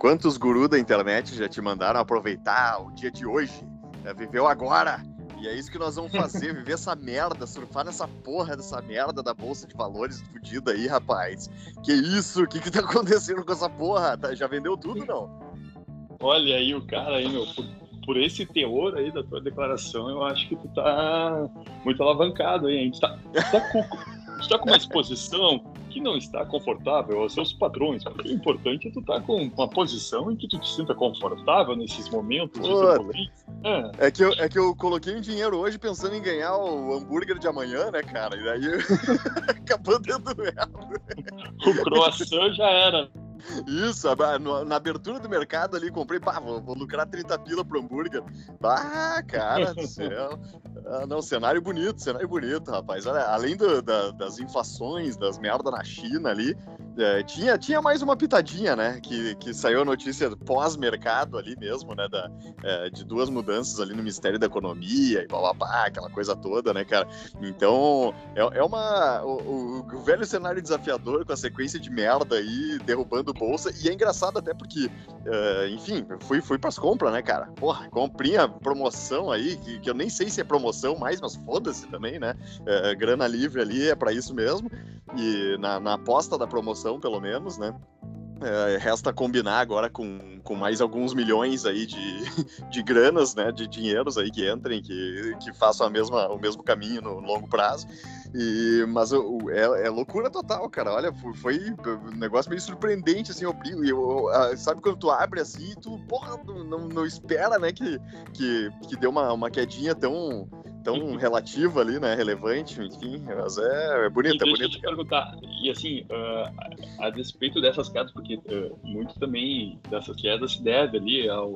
quantos gurus da internet já te mandaram aproveitar o dia de hoje? É, viveu agora. E é isso que nós vamos fazer, viver essa merda, surfar nessa porra dessa merda da bolsa de valores fodida aí, rapaz. Que isso? O que que tá acontecendo com essa porra? Tá, já vendeu tudo, não? Olha aí o cara aí, meu, por, por, esse teor aí da tua declaração, eu acho que tu tá muito alavancado aí. A gente tá, tá com, a gente tá com uma exposição que não está confortável aos seus padrões, porque o importante é tu estar tá com uma posição em que tu te sinta confortável nesses momentos turbulência. É. é. que eu, é que eu coloquei um dinheiro hoje pensando em ganhar o hambúrguer de amanhã, né, cara? E daí acabou dando merda. O croissant já era. Isso, na abertura do mercado ali, comprei, pá, vou, vou lucrar 30 pila pro hambúrguer. Ah, cara do céu. Ah, não, cenário bonito, cenário bonito, rapaz. Olha, além do, da, das inflações, das merda na China ali, é, tinha, tinha mais uma pitadinha, né? Que, que saiu a notícia pós-mercado ali mesmo, né? Da, é, de duas mudanças ali no Ministério da Economia e blá aquela coisa toda, né, cara? Então, é, é uma. O, o, o velho cenário desafiador com a sequência de merda aí, derrubando do bolsa. E é engraçado até porque, uh, enfim, fui, fui pras compras, né, cara? Porra, comprinha promoção aí, que, que eu nem sei se é promoção mais, mas foda-se também, né? Uh, grana livre ali é para isso mesmo. E na, na aposta da promoção, pelo menos, né? É, resta combinar agora com, com mais alguns milhões aí de, de granas, né, de dinheiros aí que entrem, que, que façam a mesma, o mesmo caminho no longo prazo. E, mas o, é, é, loucura total, cara. Olha, foi um negócio meio surpreendente, assim, eu, eu, sabe quando tu abre assim, tu, porra, não, não espera, né, que, que, que deu uma, uma quedinha tão, tão relativa ali, né, relevante, enfim, mas é, é bonito, e é bonito. Te perguntar, e assim, uh, a, despeito dessas quedas, porque uh, muito também dessas quedas se deve ali ao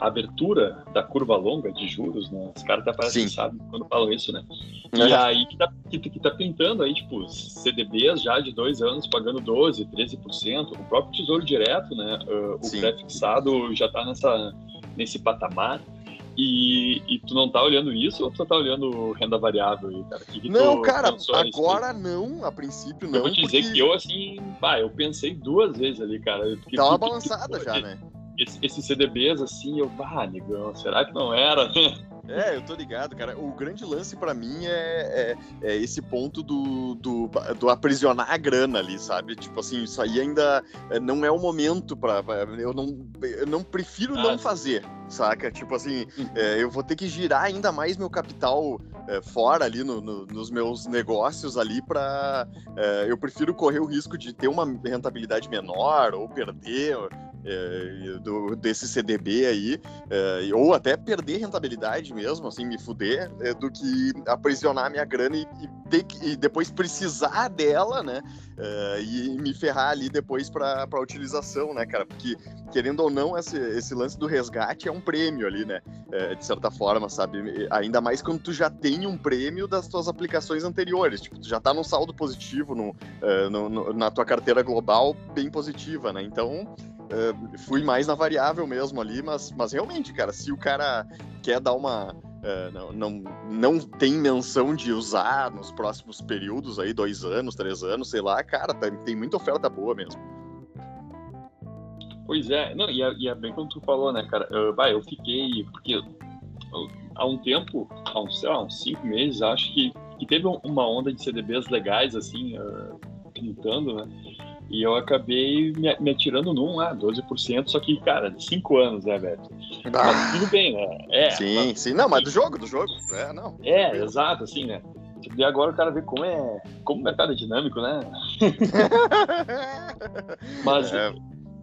a abertura da curva longa de juros, né? Os caras até parecem que sabem quando falam isso, né? E uhum. aí que tá, que, que tá pintando aí, tipo, CDBs já de dois anos pagando 12%, 13%, o próprio Tesouro Direto, né? Uh, o pré-fixado já tá nessa, nesse patamar. E, e, tu não tá olhando isso ou tu tá olhando renda variável aí, cara? Que que não, cara, agora não, a princípio não. Eu vou te dizer que eu, assim, pá, eu pensei duas vezes ali, cara. Porque, Dá uma balançada já, né? Esses esse CDBs, assim, eu, bah, negão, será que não era? É, eu tô ligado, cara. O grande lance para mim é, é, é, esse ponto do, do, do, aprisionar a grana ali, sabe? Tipo assim, isso aí ainda é, não é o momento para eu não eu não prefiro ah, não fazer, saca? Tipo assim, uhum. é, eu vou ter que girar ainda mais meu capital é, fora ali no, no, nos meus negócios ali para eu prefiro correr o risco de ter uma rentabilidade menor ou perder é, do, desse CDB aí, é, ou até perder rentabilidade mesmo, assim, me fuder, é, do que aprisionar minha grana e, e, ter e depois precisar dela, né? É, e me ferrar ali depois para utilização, né, cara? Porque, querendo ou não, esse, esse lance do resgate é um prêmio ali, né? É, de certa forma, sabe? Ainda mais quando tu já tem um prêmio das tuas aplicações anteriores. Tipo, tu já tá num saldo positivo no, é, no, no na tua carteira global bem positiva, né? Então, Uh, fui mais na variável mesmo ali, mas, mas realmente, cara, se o cara quer dar uma. Uh, não, não, não tem menção de usar nos próximos períodos aí, dois anos, três anos, sei lá, cara, tem, tem muita oferta boa mesmo. Pois é, não, e é, e é bem como tu falou, né, cara? Uh, bah, eu fiquei. Porque há um tempo, há uns, sei lá, uns cinco meses, acho que, que teve uma onda de CDBs legais, assim, uh, pintando, né? E eu acabei me, me atirando num, ah, 12%, só que, cara, de 5 anos, né, velho? Ah. Mas tudo bem, né? É, sim, mas, sim. Não, mas do jogo, do jogo. É, não. É, exato, assim, né? E agora o cara vê como é. Como o mercado é dinâmico, né? mas. É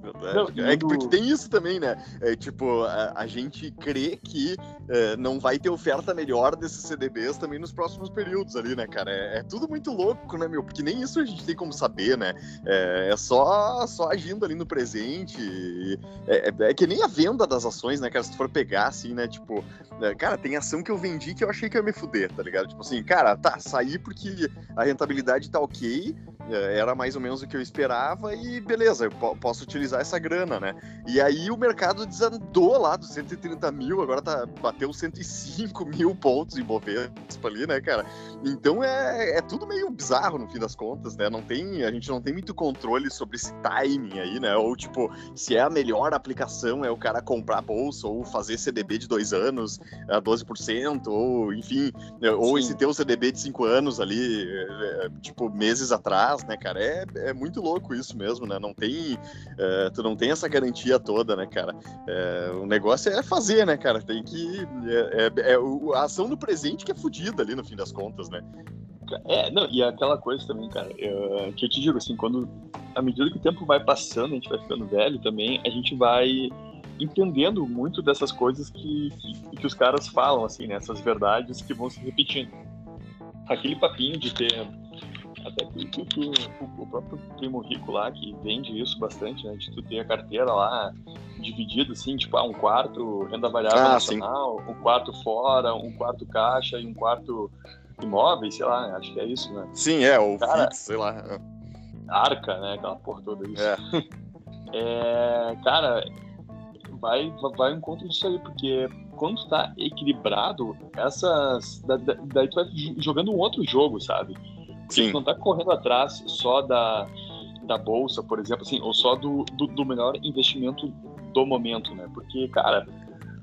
não, é porque tem isso também, né? É, tipo, a, a, gente crê que é, não vai ter oferta melhor desses CDBs também nos próximos períodos ali, né, cara? É, é, tudo muito louco, né, meu? Porque nem isso a gente tem como saber, né? É, é só, só agindo ali no presente. É, é, é, que nem a venda das ações, né, cara? Se tu for pegar, assim, né? Tipo, cara, tem ação que eu vendi que eu achei que ia me fuder, tá ligado? Tipo assim, cara, tá, saí porque a rentabilidade tá ok, era mais ou menos o que eu esperava e beleza, eu posso utilizar essa grana, né? E aí o mercado desandou lá dos 130 mil, agora tá, bateu 105 mil pontos em Bovespa ali, né, cara? Então é, é tudo meio bizarro no fim das contas, né? Não tem, a gente não tem muito controle sobre esse timing aí, né? Ou tipo, se é a melhor aplicação é o cara comprar bolsa ou fazer CDB de dois anos a 12%, ou enfim, né, ou Sim. esse ter um CDB de cinco anos ali, é, é, tipo, meses atrás, né, cara? É, é muito louco isso mesmo, né? Não tem, é, tu não tem essa garantia toda, né, cara? É, o negócio é fazer, né, cara? Tem que. É, é, é a ação no presente que é fodida ali no fim das contas, né? É, não, e aquela coisa também, cara, eu, que eu te digo, assim, quando, à medida que o tempo vai passando, a gente vai ficando velho também, a gente vai entendendo muito dessas coisas que, que, que os caras falam, assim, né, essas verdades que vão se repetindo. Aquele papinho de ter até que, o, próprio primo rico lá, que vende isso bastante, né? De tu ter a carteira lá dividida, assim, tipo, ah, um quarto renda variável ah, nacional, sim. um quarto fora, um quarto caixa e um quarto imóveis, sei lá, acho que é isso, né? Sim, é, ou Cara, fixo, sei lá. Arca, né? Aquela porra toda isso. É. é, cara, vai, vai um encontro disso aí, porque quando tu tá equilibrado, essas. daí tu vai jogando um outro jogo, sabe? Sim. Não tá correndo atrás só da, da bolsa, por exemplo, assim, ou só do, do, do melhor investimento do momento, né? Porque, cara,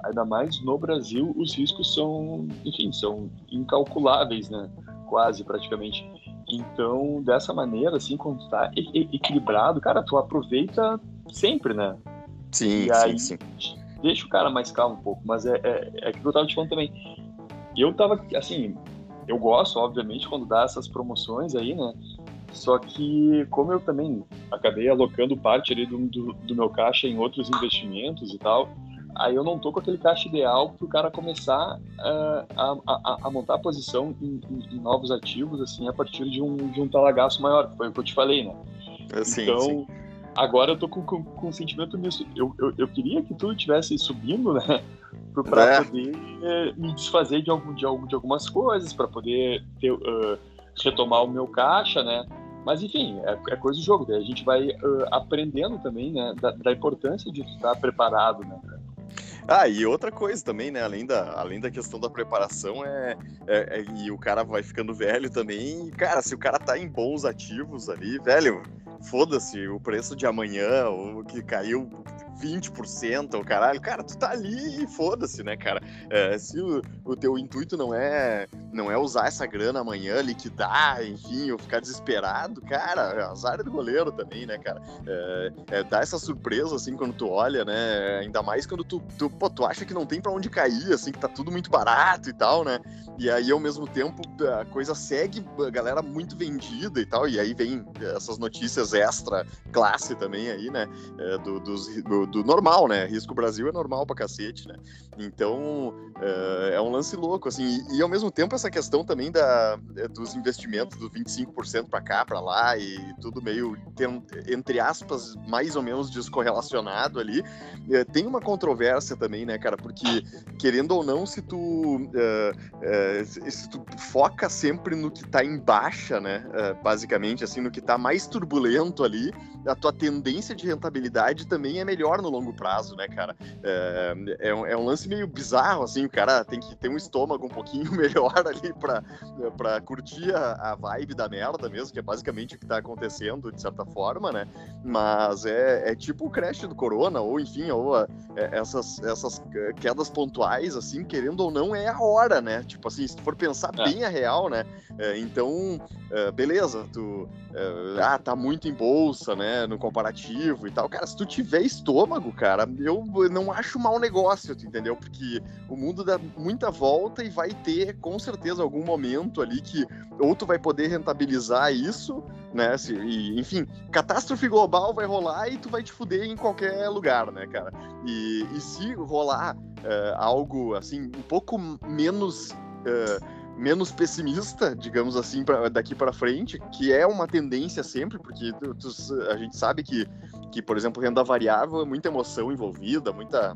ainda mais no Brasil, os riscos são, enfim, são incalculáveis, né? Quase, praticamente. Então, dessa maneira, assim, quando tá equilibrado, cara, tu aproveita sempre, né? Sim, e aí, sim, sim. Deixa o cara mais calmo um pouco, mas é, é, é que eu tava te falando também. Eu tava, assim, eu gosto, obviamente, quando dá essas promoções aí, né? Só que, como eu também acabei alocando parte ali do, do, do meu caixa em outros investimentos e tal, aí eu não tô com aquele caixa ideal para o cara começar uh, a, a, a, montar a posição em, em, em, novos ativos, assim, a partir de um, de um talagaço maior, que foi o que eu te falei, né? É, sim, então, sim. Agora eu tô com, com, com um sentimento misto. Eu, eu, eu queria que tudo estivesse subindo, né? Para é. poder uh, me desfazer de, algum, de, de algumas coisas, para poder ter, uh, retomar o meu caixa, né? Mas enfim, é, é, coisa do jogo. Daí a gente vai uh, aprendendo também, né, da, da, importância de estar preparado, né? Ah, e outra coisa também, né? Além da, além da questão da preparação, é, é, é, e o cara vai ficando velho também. cara, se o cara tá em bons ativos ali, velho, foda-se o preço de amanhã, o que caiu 20%, o caralho, cara, tu tá ali e foda-se, né, cara? É, se o, o, teu intuito não é não é usar essa grana amanhã, liquidar, enfim, ou ficar desesperado, cara, azar do goleiro também, né, cara? É, é, dá essa surpresa, assim, quando tu olha, né? Ainda mais quando tu, tu, pô, tu acha que não tem para onde cair, assim, que tá tudo muito barato e tal, né? E aí, ao mesmo tempo, a coisa segue, a galera muito vendida e tal, e aí vem essas notícias extra classe também aí, né? É, do, dos, do, do normal, né? Risco Brasil é normal pra cacete, né? Então, é, é um lance louco, assim. E, e, ao mesmo tempo, essa questão também da, é, dos investimentos do 25% para cá, para lá, e tudo meio, tem, entre aspas, mais ou menos descorrelacionado ali. É, tem uma controvérsia também, né, cara? Porque, querendo ou não, se tu, se tu foca sempre no que tá em baixa, né? Basicamente, assim, no que tá mais turbulento ali, a tua tendência de rentabilidade também é melhor no longo prazo, né, cara? É, é, um, é um lance meio bizarro, assim, o cara tem que ter um estômago um pouquinho melhor ali pra, pra curtir a, a vibe da merda mesmo, que é basicamente o que tá acontecendo, de certa forma, né? Mas é, é tipo o crash do corona, ou enfim, ou a, é, essas, essas quedas pontuais, assim, querendo ou não, é a hora, né? Tipo assim, se tu for pensar é. bem a real, né? É, então, é, beleza, tu ah, tá muito em bolsa, né? No comparativo e tal. Cara, se tu tiver estômago, cara, eu não acho mau negócio, tu entendeu? Porque o mundo dá muita volta e vai ter, com certeza, algum momento ali que ou tu vai poder rentabilizar isso, né? Se, e, enfim, catástrofe global vai rolar e tu vai te fuder em qualquer lugar, né, cara? E, e se rolar uh, algo assim, um pouco menos. Uh, menos pessimista, digamos assim, pra, daqui para frente, que é uma tendência sempre, porque tu, tu, a gente sabe que, que, por exemplo, renda variável é muita emoção envolvida, muita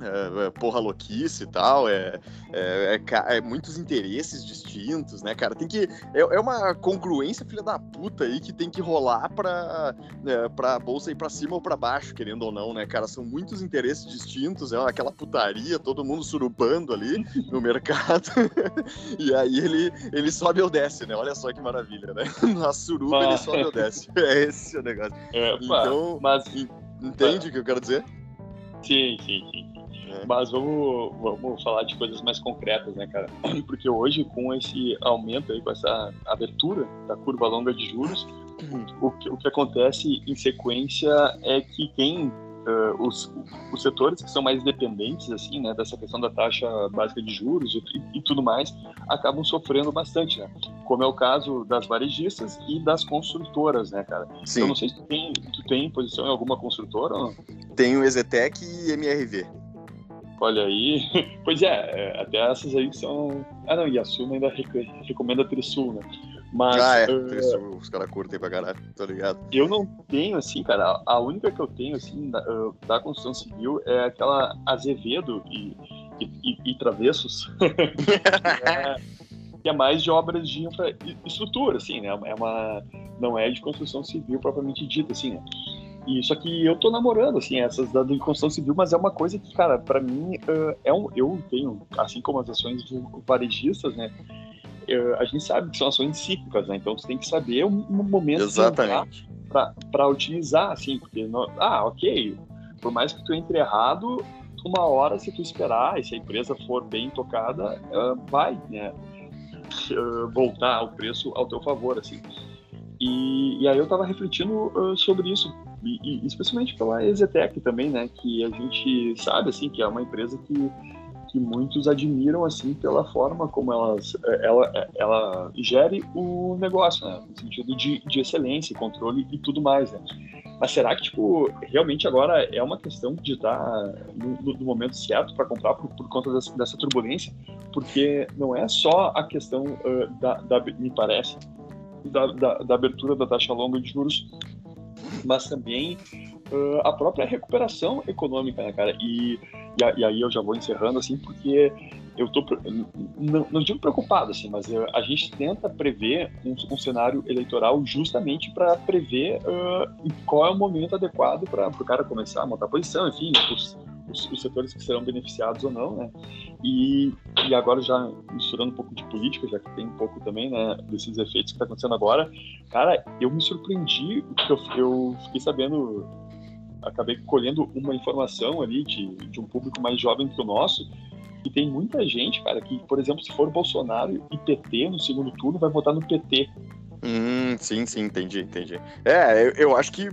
é, é, porra louquice e tal, é, é, é, é, muitos interesses distintos, né, cara? Tem que. É, é, uma congruência, filha da puta, aí, que tem que rolar pra, é, pra bolsa ir pra cima ou pra baixo, querendo ou não, né, cara? São muitos interesses distintos, é aquela putaria, todo mundo surubando ali no mercado. e aí ele, ele sobe ou desce, né? Olha só que maravilha, né? Na suruba ele sobe ou desce. É esse o negócio. então, mas... entende o que eu quero dizer? Sim, sim, sim. É. Mas vamos, vamos falar de coisas mais concretas, né, cara? Porque hoje, com esse aumento aí, com essa abertura da curva longa de juros, o que, o que acontece em sequência é que quem Uh, os, os setores que são mais dependentes assim né dessa questão da taxa básica de juros e, e, tudo mais acabam sofrendo bastante né como é o caso das varejistas e das construtoras né cara Sim. eu não sei se tu tem tu tem posição em alguma construtora ou não? tenho Exetec e MRV Olha aí. Pois é, é, até essas aí são. Ah, não, e a Suma ainda recomenda a Trisul, né? Mas. Ah, é, uh... Os caras curtem pra caralho, tô ligado. Eu não tenho, assim, cara, a única que eu tenho, assim, da, uh, da construção civil é aquela Azevedo e, e, e, e Travessos. é, que é mais de obras de infraestrutura, assim, né? É uma. Não é de construção civil propriamente dita, assim, né? E só que eu tô namorando, assim, essas da construção civil, mas é uma coisa que, cara, para mim, uh, é um, eu tenho, assim como as ações varejistas, né? A gente sabe que são ações cíclicas, né? Então você tem que saber um, um momento Exatamente. para utilizar, assim, porque, não, ah, ok, por mais que tu entre errado, uma hora, se tu esperar, e se a empresa for bem tocada, vai, né? voltar o preço ao teu favor, assim. E, e aí eu estava refletindo uh, sobre isso, e, e, especialmente pela Exetec também, né? Que a gente sabe, assim, que é uma empresa que, que muitos admiram, assim, pela forma como elas, eh, ela, eh, ela gere o negócio, né? No sentido de, de excelência, controle e tudo mais, né? Mas será que, tipo, realmente agora é uma questão de estar no, no momento certo para comprar por, por conta dessa, dessa, turbulência? Porque não é só a questão uh, da, da, me parece, da, da, da, abertura da taxa longa de juros, mas também uh, a própria recuperação econômica, né, cara? E, e, e, aí eu já vou encerrando, assim, porque eu tô, não, não digo preocupado, assim, mas eu, a gente tenta prever um, um cenário eleitoral justamente para prever uh, qual é o momento adequado para o cara começar a montar posição, enfim, os, os, os, setores que serão beneficiados ou não, né? E, e agora já misturando um pouco de política, já que tem um pouco também, né, desses efeitos que está acontecendo agora, cara, eu me surpreendi, porque eu, eu fiquei sabendo, acabei colhendo uma informação ali de, de um público mais jovem que o nosso, e tem muita gente, cara, que, por exemplo, se for Bolsonaro e PT no segundo turno, vai votar no PT. Hum, sim, sim, entendi, entendi. É, eu, eu, acho que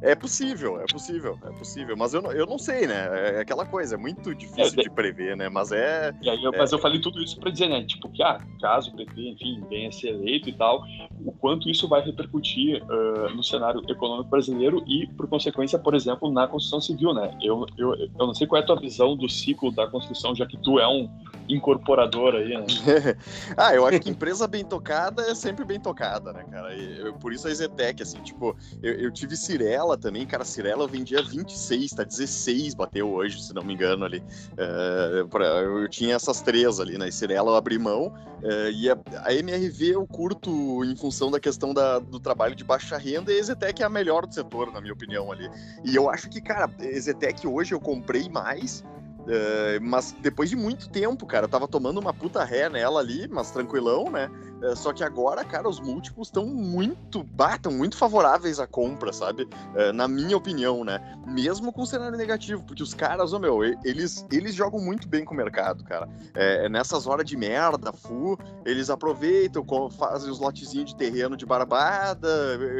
é possível, é possível, é possível, mas eu, eu não sei, né? É aquela coisa, é muito difícil é, de prever, né? Mas é. Eu, é... Mas eu falei tudo isso para dizer, né? Tipo, que, ah, caso o PT, enfim, venha a ser eleito e tal, o quanto isso vai repercutir uh, no cenário econômico brasileiro e, por consequência, por exemplo, na construção civil, né? Eu, eu, eu não sei qual é a tua visão do ciclo da construção, já que tu é um incorporador aí, né? ah, eu acho que empresa bem tocada é sempre bem tocada, né, cara? Eu, por isso a Zetec, assim, tipo, eu, eu, tive Cirela também, cara, Cirela eu vendia 26, tá 16 bateu hoje, se não me engano, ali. Uh, pra, eu tinha essas três ali, né? Cirela eu abri mão, uh, e a, a, MRV eu curto em função da questão da, do trabalho de baixa renda, e a Zetec é a melhor do setor, na minha opinião, ali. E eu acho que, cara, a Zetec hoje eu comprei mais Uh, mas depois de muito tempo, cara, eu tava tomando uma puta ré nela ali, mas tranquilão, né? Uh, só que agora, cara, os múltiplos estão muito, batam muito favoráveis à compra, sabe? Uh, na minha opinião, né? Mesmo com cenário negativo, porque os caras, ô meu, eles, eles jogam muito bem com o mercado, cara. É, nessas horas de merda, fu, eles aproveitam, fazem os lotezinhos de terreno de barbada,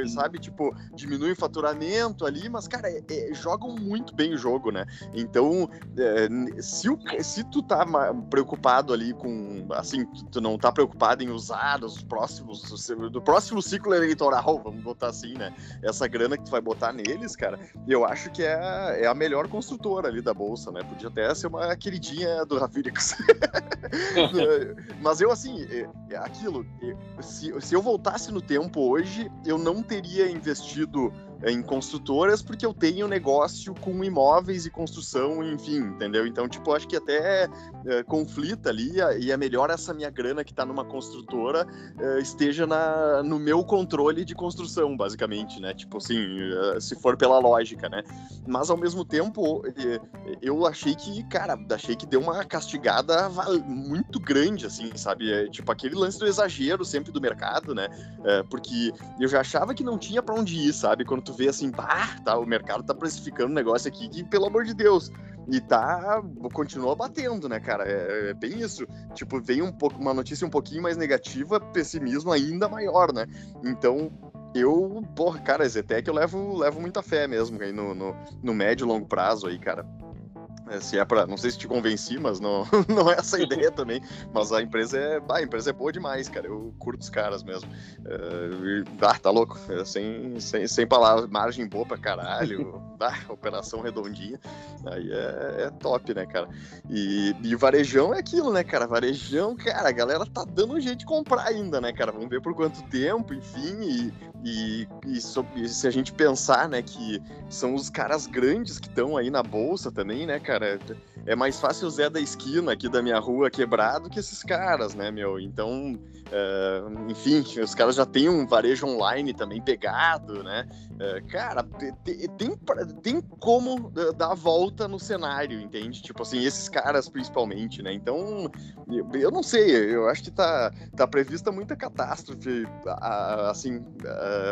sabe? Tipo, diminui o faturamento ali, mas, cara, é, é, jogam muito bem o jogo, né? Então, é, se, o, se tu tá preocupado ali com, assim, tu não tá preocupado em usar os próximos, do próximo ciclo eleitoral, vamos botar assim, né? Essa grana que tu vai botar neles, cara, eu acho que é, é a melhor construtora ali da bolsa, né? Podia até ser uma queridinha do Rafirix. Mas eu, assim, é, é aquilo, se, se eu voltasse no tempo hoje, eu não teria investido em construtoras porque eu tenho negócio com imóveis e construção, enfim, entendeu? Então, tipo, acho que até é, conflita ali e é melhor essa minha grana que está numa construtora é, esteja na, no meu controle de construção, basicamente, né? Tipo assim, é, se for pela lógica, né? Mas ao mesmo tempo, eu achei que, cara, achei que deu uma castigada muito grande, assim, sabe? É, tipo, aquele lance do exagero sempre do mercado, né? É, porque eu já achava que não tinha para onde ir, sabe? Quando tu vê assim, bah, tá, o mercado tá precificando um negócio aqui que, pelo amor de Deus, e tá. continua batendo, né, cara? É, é, bem isso. Tipo, vem um pouco, uma notícia um pouquinho mais negativa, pessimismo ainda maior, né? Então, eu, porra, cara, Zetec eu levo, levo muita fé mesmo aí no, no, no médio e longo prazo aí, cara. É, se é para, não sei se te convenci, mas não, não é essa a ideia também. Mas a empresa é, bah, a empresa é boa demais, cara. Eu curto os caras mesmo. Uh, ah, tá louco, é, sem, sem, sem palavras, margem boa pra caralho, ah, operação redondinha. Aí é, é, top, né, cara? E, e varejão é aquilo, né, cara? Varejão, cara, a galera tá dando um jeito de comprar ainda, né, cara? Vamos ver por quanto tempo, enfim. E, e, e, sobre, se a gente pensar, né, que são os caras grandes que estão aí na bolsa também, né, cara? Cara. É mais fácil o Zé da esquina aqui da minha rua quebrado que esses caras, né, meu? Então, uh, enfim, os caras já têm um varejo online também pegado, né? Uh, cara, tem, tem, como dar a volta no cenário, entende? Tipo assim, esses caras principalmente, né? Então, eu não sei, eu acho que tá, tá prevista muita catástrofe, assim,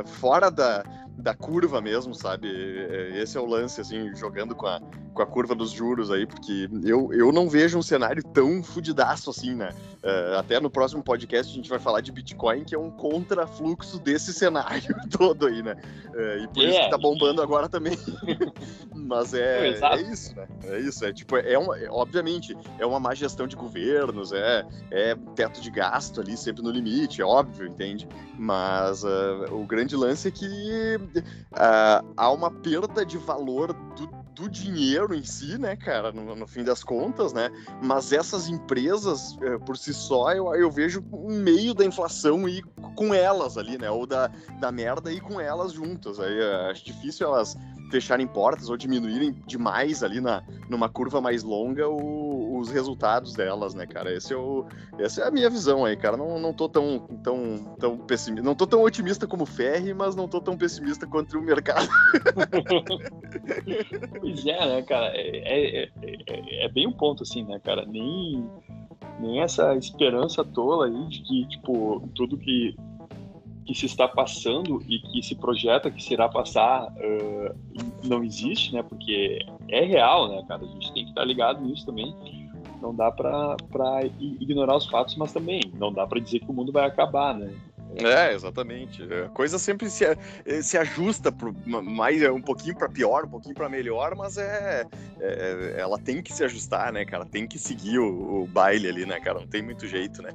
fora da, da curva mesmo, sabe? Esse é o lance, assim, jogando com a, com a curva dos juros aí, porque eu, eu não vejo um cenário tão fudidaço assim, né? Uh, até no próximo podcast a gente vai falar de Bitcoin, que é um contrafluxo desse cenário todo aí, né? Uh, e por é. isso que tá bombando agora também. Mas é, é isso, né? É isso, é tipo, é, uma, é, obviamente, é uma má gestão de governos, é, é teto de gasto ali sempre no limite, é óbvio, entende? Mas uh, o grande lance é que há uma perda de valor do do dinheiro em si, né, cara, no, no, fim das contas, né? Mas essas empresas, eh, por si só, eu, eu vejo um meio da inflação e com elas ali, né? Ou da, da merda e com elas juntas. Aí eh, acho difícil elas fecharem portas ou diminuírem demais ali na, numa curva mais longa o, os resultados delas, né, cara? Esse é o, essa é a minha visão aí, cara. Não, não tô tão, tão, tão pessimista. Não tô tão otimista como o Ferri, mas não tô tão pessimista quanto o mercado. pois é, né, cara? É, é, é, é bem um ponto, assim, né, cara? Nem, nem essa esperança tola aí de que, tipo, tudo que que se está passando e que se projeta que se irá passar uh, não existe, né? Porque é real, né, cara? A gente tem que estar ligado nisso também. Não dá para ignorar os fatos, mas também não dá para dizer que o mundo vai acabar, né? É, exatamente. A coisa sempre se, se ajusta pro, mais um pouquinho para pior, um pouquinho para melhor, mas é, é, ela tem que se ajustar, né, cara? Tem que seguir o, o baile ali, né, cara? Não tem muito jeito, né?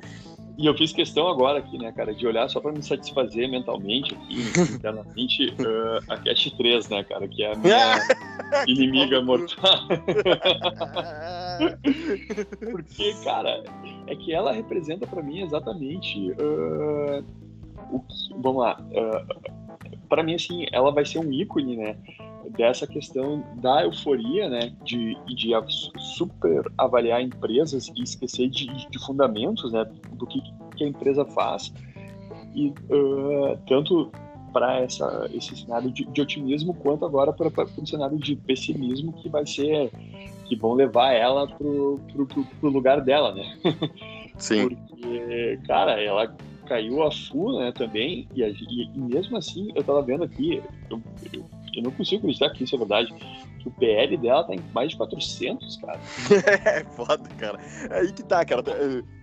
E eu fiz questão agora aqui, né, cara, de olhar só para me satisfazer mentalmente aqui, internamente, uh, a Cat 3, né, cara, que é a minha inimiga mortal. Porque, cara, é que ela representa para mim exatamente uh, o que, vamos lá, uh, para mim assim, ela vai ser um ícone, né, dessa questão da euforia, né, de, de super avaliar empresas e esquecer de, de fundamentos, né, do que, que a empresa faz e uh, tanto para essa esse cenário de, de, otimismo quanto agora para o cenário de pessimismo que vai ser que vão levar ela pro, pro, pro, pro lugar dela, né? Sim. Porque, cara, ela caiu a full, né, também, e, e, e, mesmo assim, eu tava vendo aqui, eu, eu eu não consigo acreditar que isso é verdade. Que o PL dela tá em mais de 400, cara. é foda, cara. É aí que tá, cara.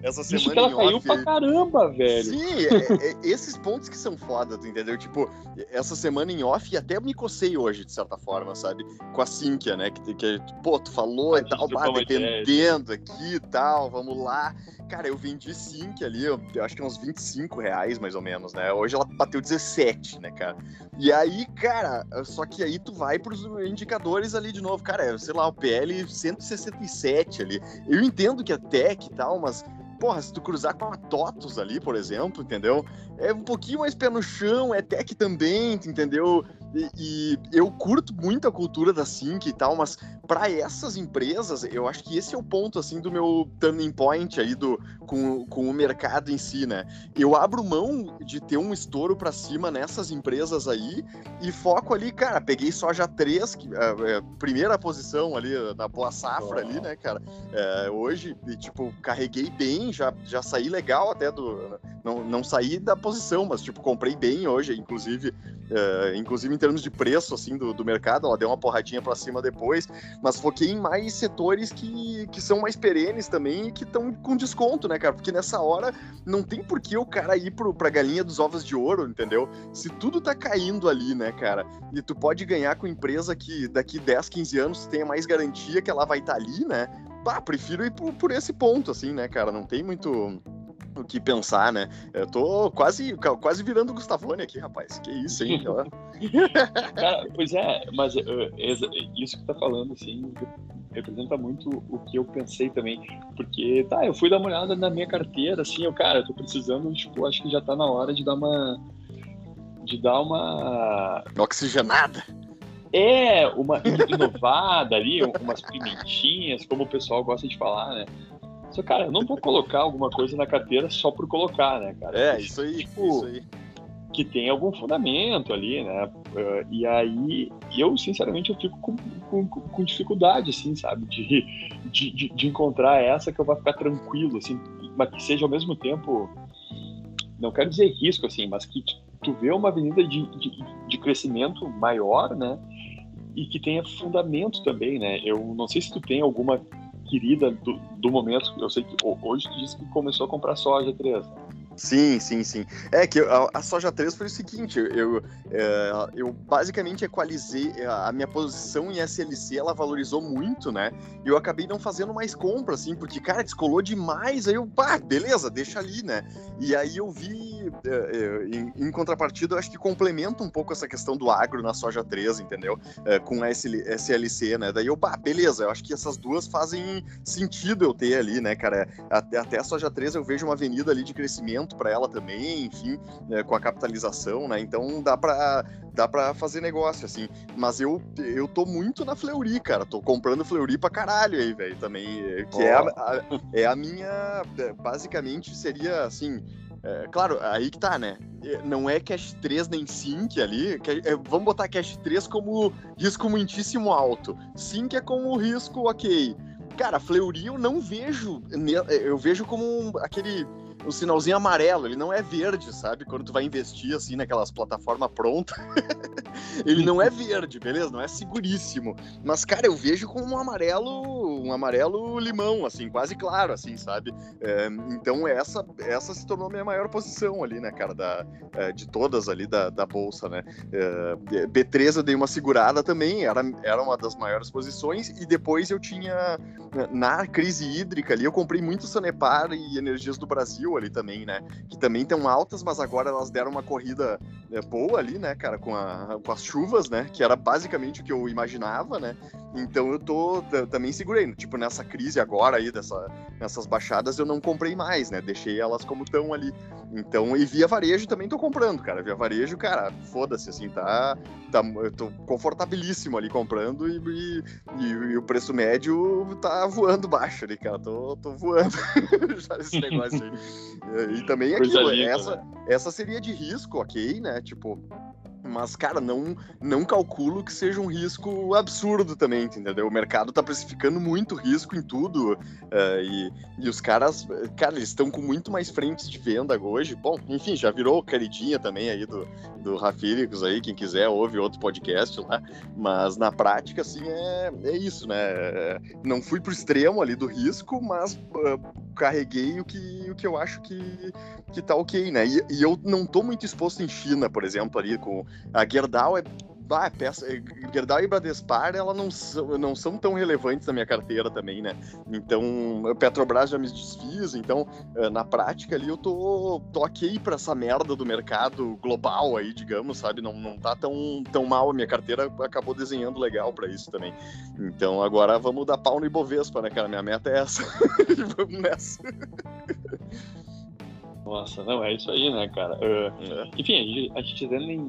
Essa semana. Isso que ela caiu off... pra caramba, velho. Sim, é, é, esses pontos que são foda, tu entendeu? Tipo, essa semana em off, e até me cocei hoje, de certa forma, sabe? Com a Cynthia, né? Que, que pô, tu falou e tal, bah, dependendo aqui e tal, vamos lá. Cara, eu vendi Sync ali, eu, eu, acho que uns 25 reais, mais ou menos, né? Hoje ela bateu 17, né, cara? E aí, cara, só que aí tu vai pros indicadores ali de novo. Cara, é, sei lá, o PL 167 ali. Eu entendo que é tech e tal, mas porra, se tu cruzar com a TOTUS ali, por exemplo, entendeu? É um pouquinho mais pé no chão, é tech também, entendeu? E, e, eu curto muito a cultura da Sync e tal, mas para essas empresas, eu acho que esse é o ponto, assim, do meu turning point aí do, com, com o mercado em si, né? Eu abro mão de ter um estouro para cima nessas empresas aí e foco ali, cara, peguei soja 3, que, é, é, primeira posição ali na boa safra ali, né, cara? É, hoje, e, tipo, carreguei bem, já, já saí legal até do... Não, não saí da posição, mas, tipo, comprei bem hoje, inclusive, é, inclusive em termos de preço, assim, do, do mercado, ela deu uma porradinha para cima depois, mas foquei em mais setores que, que são mais perenes também e que estão com desconto, né, cara? Porque nessa hora não tem por que o cara ir pro, pra galinha dos ovos de ouro, entendeu? Se tudo tá caindo ali, né, cara? E tu pode ganhar com empresa que daqui 10, 15 anos tenha mais garantia que ela vai estar tá ali, né? Pá, prefiro ir por, por esse ponto, assim, né, cara? Não tem muito o que pensar, né? Eu tô quase, quase virando o Gustavone aqui, rapaz. Que isso, hein? Cara, pois é, mas uh, isso que tá falando, assim, representa muito o que eu pensei também. Porque, tá, eu fui dar uma olhada na minha carteira, assim, eu, cara, eu tô precisando, tipo, acho que já tá na hora de dar uma. De dar uma. Oxigenada. É, uma inovada ali, umas pimentinhas, como o pessoal gosta de falar, né? Só, cara, eu não vou colocar alguma coisa na carteira só por colocar, né, cara? É, isso aí, tipo, isso aí. Que tem algum fundamento ali, né? Uh, e aí, eu, sinceramente, eu fico com, com, com dificuldade, assim, sabe? De, de, de, de, encontrar essa que eu vou ficar tranquilo, assim, mas que seja ao mesmo tempo, não quero dizer risco, assim, mas que tu vê uma avenida de, de, de crescimento maior, né? E que tenha fundamento também, né? Eu não sei se tu tem alguma querida do, do momento. Eu sei que hoje tu disse que começou a comprar soja 3. Sim, sim, sim. É que a, a soja 3 foi o seguinte, eu, é, eu basicamente equalizei a minha posição em SLC, ela valorizou muito, né? E eu acabei não fazendo mais compra, assim, porque, cara, descolou demais, aí eu, pá, beleza, deixa ali, né? E aí eu vi, é, é, em, em, contrapartida, eu acho que complementa um pouco essa questão do agro na soja 3, entendeu? É, com a SLC, né? Daí eu, pá, beleza, eu acho que essas duas fazem sentido eu ter ali, né, cara? Até, até a soja 3 eu vejo uma avenida ali de crescimento para ela também, enfim, é, com a capitalização, né? Então dá para dá para fazer negócio assim. Mas eu eu tô muito na Fleury, cara. Tô comprando Fleury pra caralho aí, velho, também, é, que oh. é, a, a, é a minha é, basicamente seria assim, é, claro, aí que tá, né? Não é Cash 3 nem Sync ali. É, vamos botar Cash 3 como risco muitíssimo alto. Sync é como risco ok. Cara, Fleury eu não vejo. Eu vejo como aquele um sinalzinho amarelo, ele não é verde, sabe? Quando tu vai investir assim naquelas plataformas prontas, ele não é verde, beleza? Não é seguríssimo. Mas, cara, eu vejo como um amarelo, um amarelo limão, assim, quase claro, assim, sabe? É, então essa, essa se tornou minha maior posição ali, né, cara, da, é, de todas ali da, da bolsa, né? É, B3 eu dei uma segurada também, era, era uma das maiores posições, e depois eu tinha, na crise hídrica ali, eu comprei muito Sanepar e Energias do Brasil, ali também, né? Que também estão altas, mas agora elas deram uma corrida é, boa ali, né, cara, com, a, com as chuvas, né? Que era basicamente o que eu imaginava, né? Então eu tô também segurei, tipo, nessa crise agora aí, dessa, nessas baixadas, eu não comprei mais, né? Deixei elas como estão ali. Então, e via varejo também tô comprando, cara. Via varejo, cara, foda-se, assim, tá, tá. Eu tô confortabilíssimo ali comprando e, e, e, e, o preço médio tá voando baixo ali, cara. Tô, tô voando já esse negócio aí. E, também aquilo, essa, né? essa seria de risco, ok, né? Tipo, mas, cara, não, não calculo que seja um risco absurdo também, entendeu? O mercado tá precificando muito risco em tudo. Uh, e, e os caras, cara, eles estão com muito mais frentes de venda hoje. Bom, enfim, já virou queridinha também aí do, do Rafíricos aí, quem quiser ouve outro podcast lá. Mas na prática, assim, é, é isso, né? Não fui pro extremo ali do risco, mas uh, carreguei o que, o que eu acho que, que tá ok, né? E, e eu não tô muito exposto em China, por exemplo, ali com a Gerdau é ah, peça, eh, Gerdau e Bradespar, ela não são, não são tão relevantes na minha carteira também, né? Então, Petrobras já me desfiz, então, eh, na prática ali eu tô, tô ok pra essa merda do mercado global aí, digamos, sabe? Não, não tá tão, tão mal, a minha carteira acabou desenhando legal para isso também. Então, agora vamos dar pau no Ibovespa, né, cara? Minha meta é essa. vamos nessa. Nossa, não, é isso aí, né, cara? Uh, é. Enfim, a gente, a gente nem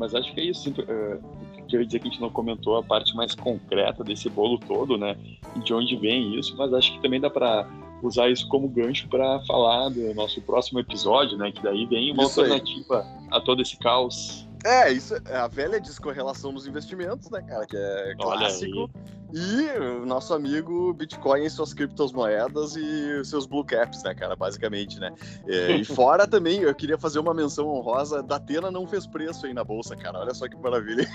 mas acho que é isso. Uh, que eu ia dizer que a gente não comentou a parte mais concreta desse bolo todo, né? E de onde vem isso, mas acho que também dá para usar isso como gancho para falar do nosso próximo episódio, né? Que daí vem uma isso alternativa aí. a todo esse caos. É, isso é a velha descorrelação dos investimentos, né, cara? Que é clássico. E o nosso amigo Bitcoin e suas criptomoedas e seus blue caps, né, cara? Basicamente, né? É, e fora também, eu queria fazer uma menção honrosa: da Atena não fez preço aí na bolsa, cara. Olha só que maravilha.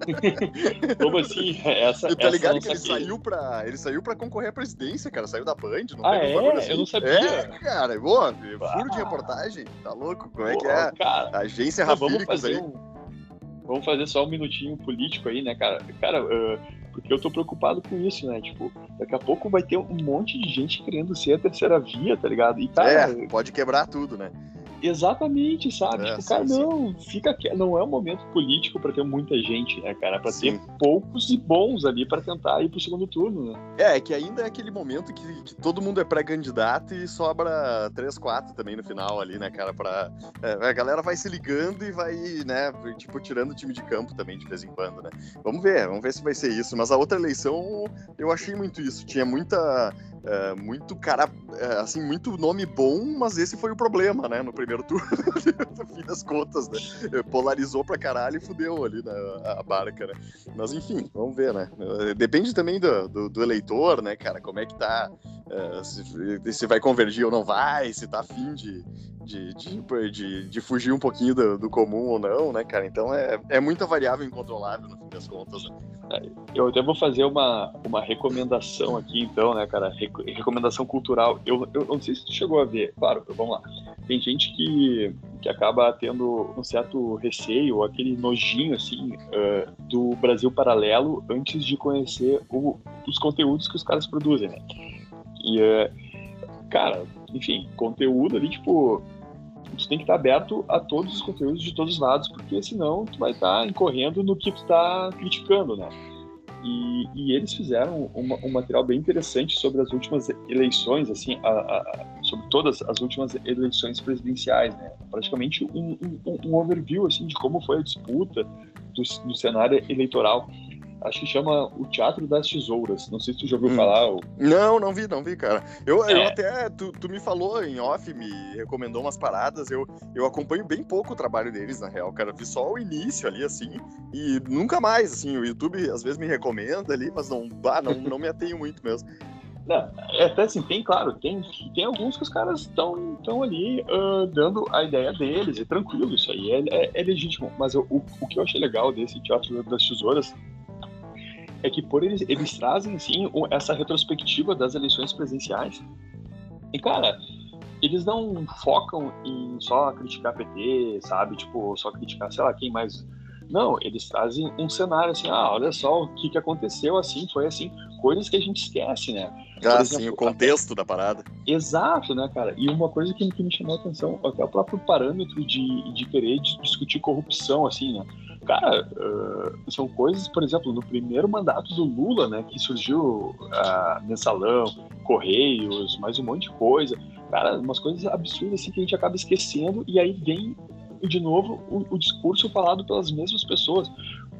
Como assim? Essa, e tá ligado que ele saiu, pra, ele saiu pra concorrer à presidência, cara. Saiu da Band, não ah, é? Assim. Eu não sabia. É, cara. Boa, furo de reportagem. Tá louco? Como é que é? Cara, Agência Rafíricos aí. Um, vamos fazer só um minutinho político aí, né, cara? Cara, uh, porque eu tô preocupado com isso, né? Tipo, daqui a pouco vai ter um monte de gente querendo ser a terceira via, tá ligado? E, é, pode quebrar tudo, né? Exatamente, sabe? É, tipo, cara, sim, não, sim. fica não é um momento político para ter muita gente, né, cara? Para ter poucos e bons ali para tentar ir pro segundo turno, né? É, é que ainda é aquele momento que, que todo mundo é pré-candidato e sobra três, quatro também no final ali, né, cara? Pra, é, a galera vai se ligando e vai, né, tipo, tirando o time de campo também de vez em quando, né? Vamos ver, vamos ver se vai ser isso. Mas a outra eleição eu achei muito isso. Tinha muita é, muito cara, é, assim, muito nome bom, mas esse foi o problema, né, no primeiro turno, no fim das contas, né, polarizou pra caralho e fudeu ali na, a barca, né, mas enfim, vamos ver, né, depende também do, do, do eleitor, né, cara, como é que tá, é, se, se, vai convergir ou não vai, se tá afim de, de, de, de, de fugir um pouquinho do, do, comum ou não, né, cara, então é, é muita variável incontrolável, no fim das contas, né. Eu até vou fazer uma, uma recomendação aqui, então, né, cara? recomendação cultural. Eu, eu, não sei se tu chegou a ver. Claro, vamos lá. Tem gente que, que acaba tendo um certo receio, aquele nojinho, assim, uh, do Brasil Paralelo antes de conhecer o, os conteúdos que os caras produzem, né? E, uh, cara, enfim, conteúdo ali, tipo, tu tem que estar aberto a todos os conteúdos de todos os lados, porque senão tu vai estar incorrendo no que tu está criticando, né? E, e, eles fizeram uma, um material bem interessante sobre as últimas eleições, assim, a, a, sobre todas as últimas eleições presidenciais, né? Praticamente um, um, um overview, assim, de como foi a disputa do, do cenário eleitoral acho que chama O Teatro das Tesouras. Não sei se tu já ouviu hum. falar. Ou... Não, não vi, não vi, cara. Eu, é. eu até. Tu, tu, me falou em off, me recomendou umas paradas. Eu, eu acompanho bem pouco o trabalho deles, na real, cara. Vi só o início ali, assim, e nunca mais, assim. O YouTube às vezes me recomenda ali, mas não, ah, não, não me atenho muito mesmo. Não, é até assim, tem, claro, tem, tem alguns que os caras estão tão ali uh, dando a ideia deles, é tranquilo, isso aí é, é, é legítimo. Mas eu, o, o que eu achei legal desse Teatro das Tesouras é que por eles, eles trazem, sim, essa retrospectiva das eleições presidenciais. E, cara, eles não focam em só criticar PT, sabe? Tipo, só criticar, sei lá, quem mais. Não, eles trazem um cenário assim, ah, olha só o que, que aconteceu assim, foi assim, coisas que a gente esquece, né? Ah, exemplo, sim, o contexto da parada. Exato, né, cara? E uma coisa que, que me chamou a atenção, até o próprio parâmetro de, de querer discutir corrupção, assim, né? Cara, uh, são coisas, por exemplo, no primeiro mandato do Lula, né, que surgiu uh, mensalão, correios, mais um monte de coisa, cara, umas coisas absurdas assim que a gente acaba esquecendo e aí vem de novo o, o discurso falado pelas mesmas pessoas.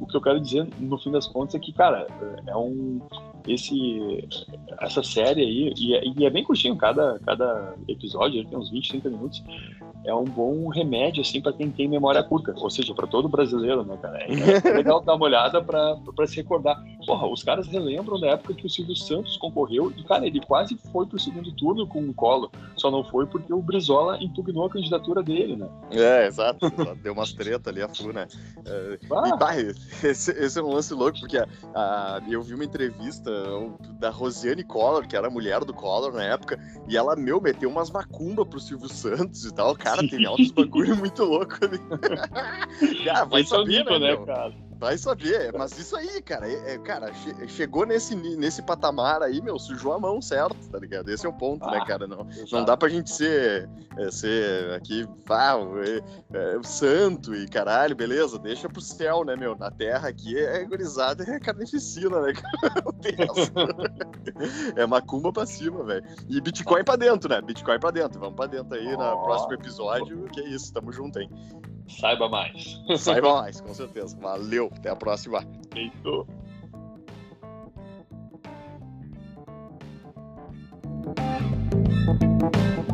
O que eu quero dizer, no fim das contas, é que, cara, é um esse essa série aí e é, e é bem curtinho cada cada episódio, tem uns 20, 30 minutos é um bom remédio, assim, para quem tem memória curta, ou seja, para todo brasileiro, né, cara? É, é legal dar uma olhada para se recordar. Porra, os caras relembram da época que o Silvio Santos concorreu e, cara, ele quase foi pro segundo turno com o Collor, só não foi porque o Brizola impugnou a candidatura dele, né? É, exato, deu umas treta ali a FU, né? Ah. E, bah, esse, esse, é um lance louco, porque a, a, eu vi uma entrevista da Rosiane Collor, que era a mulher do Collor na época, e ela, meu, meteu umas macumba pro Silvio Santos e tal, cara Cara, tem altos bagulho muito louco ali. cara, vai Esse saber, é o nível, né, né cara? Vai saber, mas isso aí, cara, é, é, cara, che chegou nesse, nesse patamar aí, meu, sujou a mão certo, tá ligado? Esse é o ponto, né, ah, né, cara? Não, não dá pra gente ser, é, ser aqui, pá, é, é, santo e caralho, beleza, deixa pro céu, né, meu? Na terra aqui é gurizada, é carnificina, né, cara? é macumba pra cima, velho. E Bitcoin pra dentro, né? Bitcoin pra dentro, vamos pra dentro aí oh. no próximo episódio, que é isso, tamo junto, hein? Saiba mais. Saiba mais, com certeza. Valeu, até a próxima. Feito. Thank